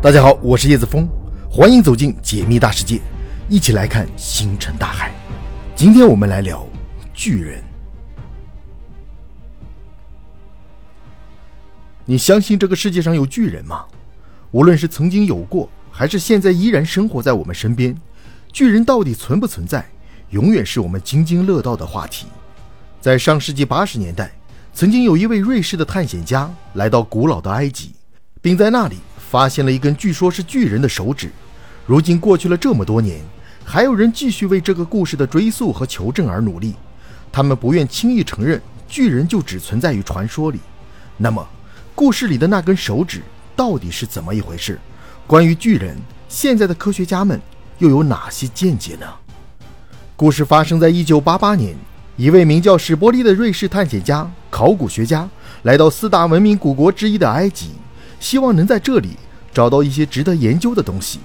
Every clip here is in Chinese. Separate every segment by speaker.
Speaker 1: 大家好，我是叶子峰，欢迎走进解密大世界，一起来看星辰大海。今天我们来聊巨人。你相信这个世界上有巨人吗？无论是曾经有过，还是现在依然生活在我们身边，巨人到底存不存在，永远是我们津津乐道的话题。在上世纪八十年代，曾经有一位瑞士的探险家来到古老的埃及，并在那里。发现了一根据说是巨人的手指，如今过去了这么多年，还有人继续为这个故事的追溯和求证而努力。他们不愿轻易承认巨人就只存在于传说里。那么，故事里的那根手指到底是怎么一回事？关于巨人，现在的科学家们又有哪些见解呢？故事发生在1988年，一位名叫史波利的瑞士探险家、考古学家来到四大文明古国之一的埃及。希望能在这里找到一些值得研究的东西。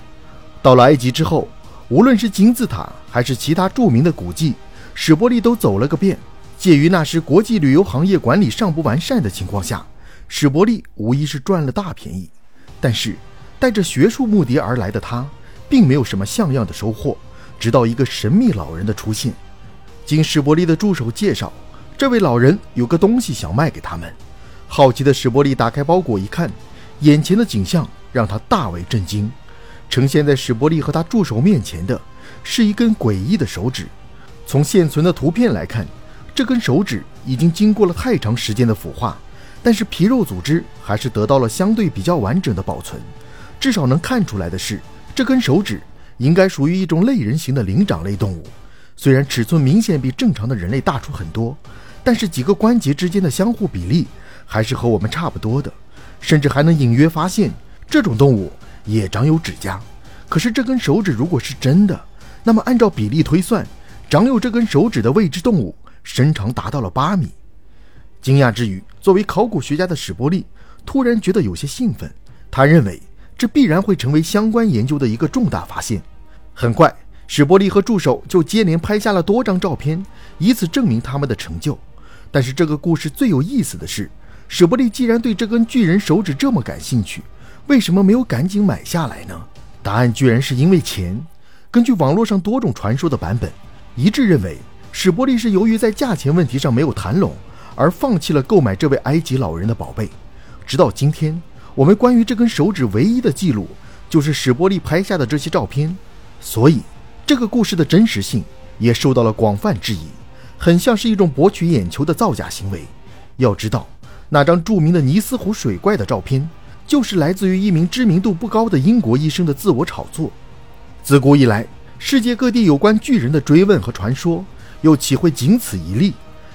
Speaker 1: 到了埃及之后，无论是金字塔还是其他著名的古迹，史波利都走了个遍。介于那时国际旅游行业管理尚不完善的情况下，史伯利无疑是赚了大便宜。但是，带着学术目的而来的他，并没有什么像样的收获。直到一个神秘老人的出现，经史伯利的助手介绍，这位老人有个东西想卖给他们。好奇的史伯利打开包裹一看。眼前的景象让他大为震惊，呈现在史伯利和他助手面前的是一根诡异的手指。从现存的图片来看，这根手指已经经过了太长时间的腐化，但是皮肉组织还是得到了相对比较完整的保存。至少能看出来的是，这根手指应该属于一种类人形的灵长类动物。虽然尺寸明显比正常的人类大出很多，但是几个关节之间的相互比例还是和我们差不多的。甚至还能隐约发现，这种动物也长有指甲。可是这根手指如果是真的，那么按照比例推算，长有这根手指的未知动物身长达到了八米。惊讶之余，作为考古学家的史波利突然觉得有些兴奋。他认为这必然会成为相关研究的一个重大发现。很快，史波利和助手就接连拍下了多张照片，以此证明他们的成就。但是这个故事最有意思的是。史伯利既然对这根巨人手指这么感兴趣，为什么没有赶紧买下来呢？答案居然是因为钱。根据网络上多种传说的版本，一致认为史伯利是由于在价钱问题上没有谈拢，而放弃了购买这位埃及老人的宝贝。直到今天，我们关于这根手指唯一的记录就是史伯利拍下的这些照片，所以这个故事的真实性也受到了广泛质疑，很像是一种博取眼球的造假行为。要知道。那张著名的尼斯湖水怪的照片，就是来自于一名知名度不高的英国医生的自我炒作。自古以来，世界各地有关巨人的追问和传说，又岂会仅此一例？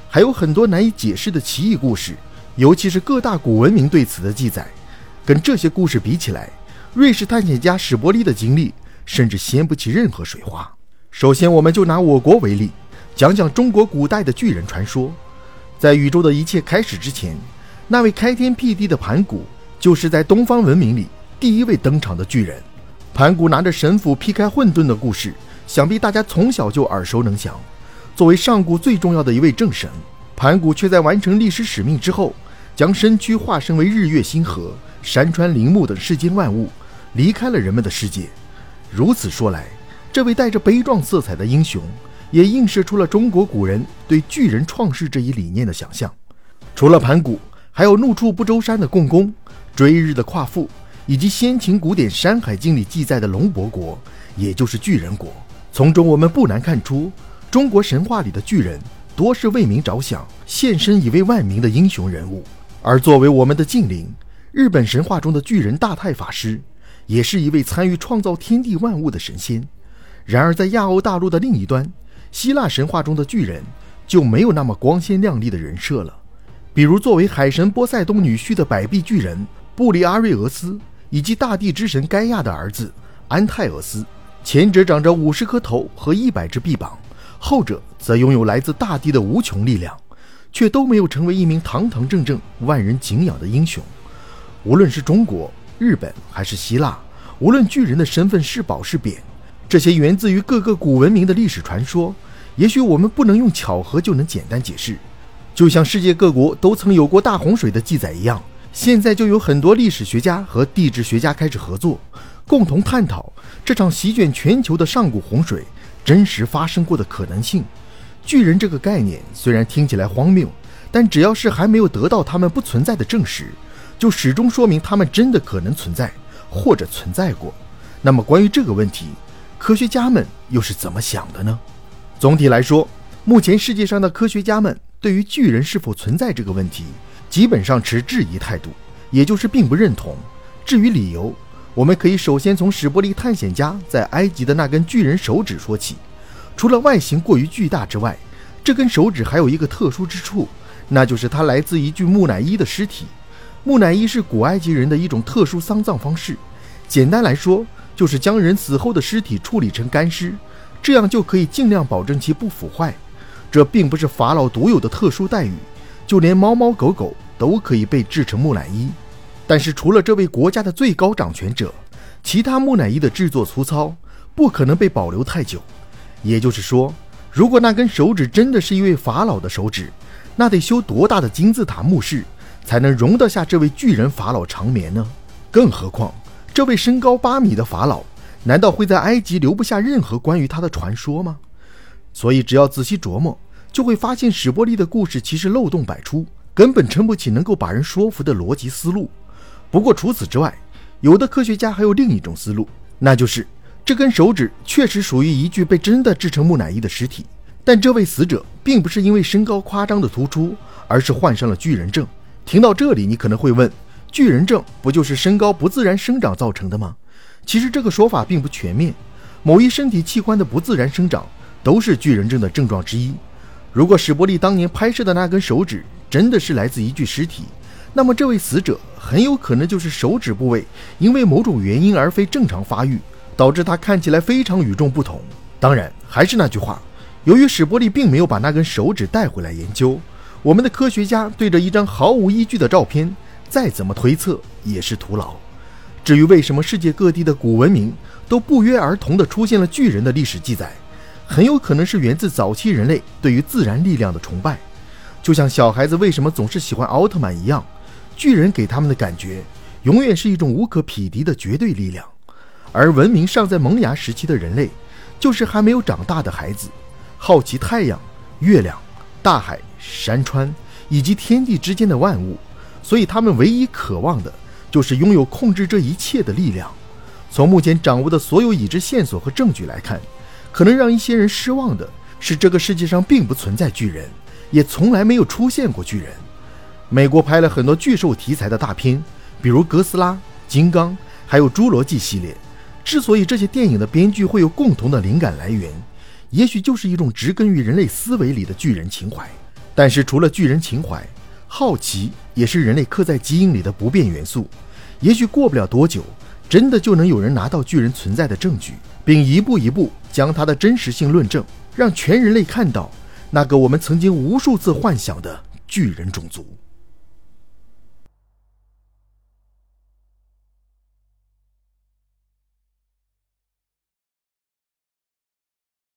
Speaker 1: 还有很多难以解释的奇异故事，尤其是各大古文明对此的记载。跟这些故事比起来，瑞士探险家史伯利的经历甚至掀不起任何水花。首先，我们就拿我国为例，讲讲中国古代的巨人传说。在宇宙的一切开始之前。那位开天辟地的盘古，就是在东方文明里第一位登场的巨人。盘古拿着神斧劈开混沌的故事，想必大家从小就耳熟能详。作为上古最重要的一位正神，盘古却在完成历史使命之后，将身躯化身为日月星河、山川林木等世间万物，离开了人们的世界。如此说来，这位带着悲壮色彩的英雄，也映射出了中国古人对巨人创世这一理念的想象。除了盘古。还有怒触不周山的共工，追日的夸父，以及先秦古典《山海经》里记载的龙伯国，也就是巨人国。从中我们不难看出，中国神话里的巨人多是为民着想、献身以为万民的英雄人物。而作为我们的近邻，日本神话中的巨人大太法师，也是一位参与创造天地万物的神仙。然而，在亚欧大陆的另一端，希腊神话中的巨人就没有那么光鲜亮丽的人设了。比如，作为海神波塞冬女婿的百臂巨人布里阿瑞俄斯，以及大地之神盖亚的儿子安泰俄斯，前者长着五十颗头和一百只臂膀，后者则拥有来自大地的无穷力量，却都没有成为一名堂堂正正、万人敬仰的英雄。无论是中国、日本还是希腊，无论巨人的身份是褒是贬，这些源自于各个古文明的历史传说，也许我们不能用巧合就能简单解释。就像世界各国都曾有过大洪水的记载一样，现在就有很多历史学家和地质学家开始合作，共同探讨这场席卷全球的上古洪水真实发生过的可能性。巨人这个概念虽然听起来荒谬，但只要是还没有得到他们不存在的证实，就始终说明他们真的可能存在或者存在过。那么关于这个问题，科学家们又是怎么想的呢？总体来说，目前世界上的科学家们对于巨人是否存在这个问题。基本上持质疑态度，也就是并不认同。至于理由，我们可以首先从史伯利探险家在埃及的那根巨人手指说起。除了外形过于巨大之外，这根手指还有一个特殊之处，那就是它来自一具木乃伊的尸体。木乃伊是古埃及人的一种特殊丧葬方式，简单来说，就是将人死后的尸体处理成干尸，这样就可以尽量保证其不腐坏。这并不是法老独有的特殊待遇。就连猫猫狗狗都可以被制成木乃伊，但是除了这位国家的最高掌权者，其他木乃伊的制作粗糙，不可能被保留太久。也就是说，如果那根手指真的是一位法老的手指，那得修多大的金字塔墓室才能容得下这位巨人法老长眠呢？更何况，这位身高八米的法老，难道会在埃及留不下任何关于他的传说吗？所以，只要仔细琢磨。就会发现史波利的故事其实漏洞百出，根本撑不起能够把人说服的逻辑思路。不过除此之外，有的科学家还有另一种思路，那就是这根手指确实属于一具被真的制成木乃伊的尸体，但这位死者并不是因为身高夸张的突出，而是患上了巨人症。听到这里，你可能会问：巨人症不就是身高不自然生长造成的吗？其实这个说法并不全面，某一身体器官的不自然生长都是巨人症的症状之一。如果史伯利当年拍摄的那根手指真的是来自一具尸体，那么这位死者很有可能就是手指部位因为某种原因而非正常发育，导致他看起来非常与众不同。当然，还是那句话，由于史伯利并没有把那根手指带回来研究，我们的科学家对着一张毫无依据的照片，再怎么推测也是徒劳。至于为什么世界各地的古文明都不约而同地出现了巨人的历史记载？很有可能是源自早期人类对于自然力量的崇拜，就像小孩子为什么总是喜欢奥特曼一样，巨人给他们的感觉永远是一种无可匹敌的绝对力量。而文明尚在萌芽时期的人类，就是还没有长大的孩子，好奇太阳、月亮、大海、山川以及天地之间的万物，所以他们唯一渴望的就是拥有控制这一切的力量。从目前掌握的所有已知线索和证据来看。可能让一些人失望的是，这个世界上并不存在巨人，也从来没有出现过巨人。美国拍了很多巨兽题材的大片，比如《哥斯拉》《金刚》，还有《侏罗纪》系列。之所以这些电影的编剧会有共同的灵感来源，也许就是一种植根于人类思维里的巨人情怀。但是，除了巨人情怀，好奇也是人类刻在基因里的不变元素。也许过不了多久，真的就能有人拿到巨人存在的证据。并一步一步将它的真实性论证，让全人类看到那个我们曾经无数次幻想的巨人种族。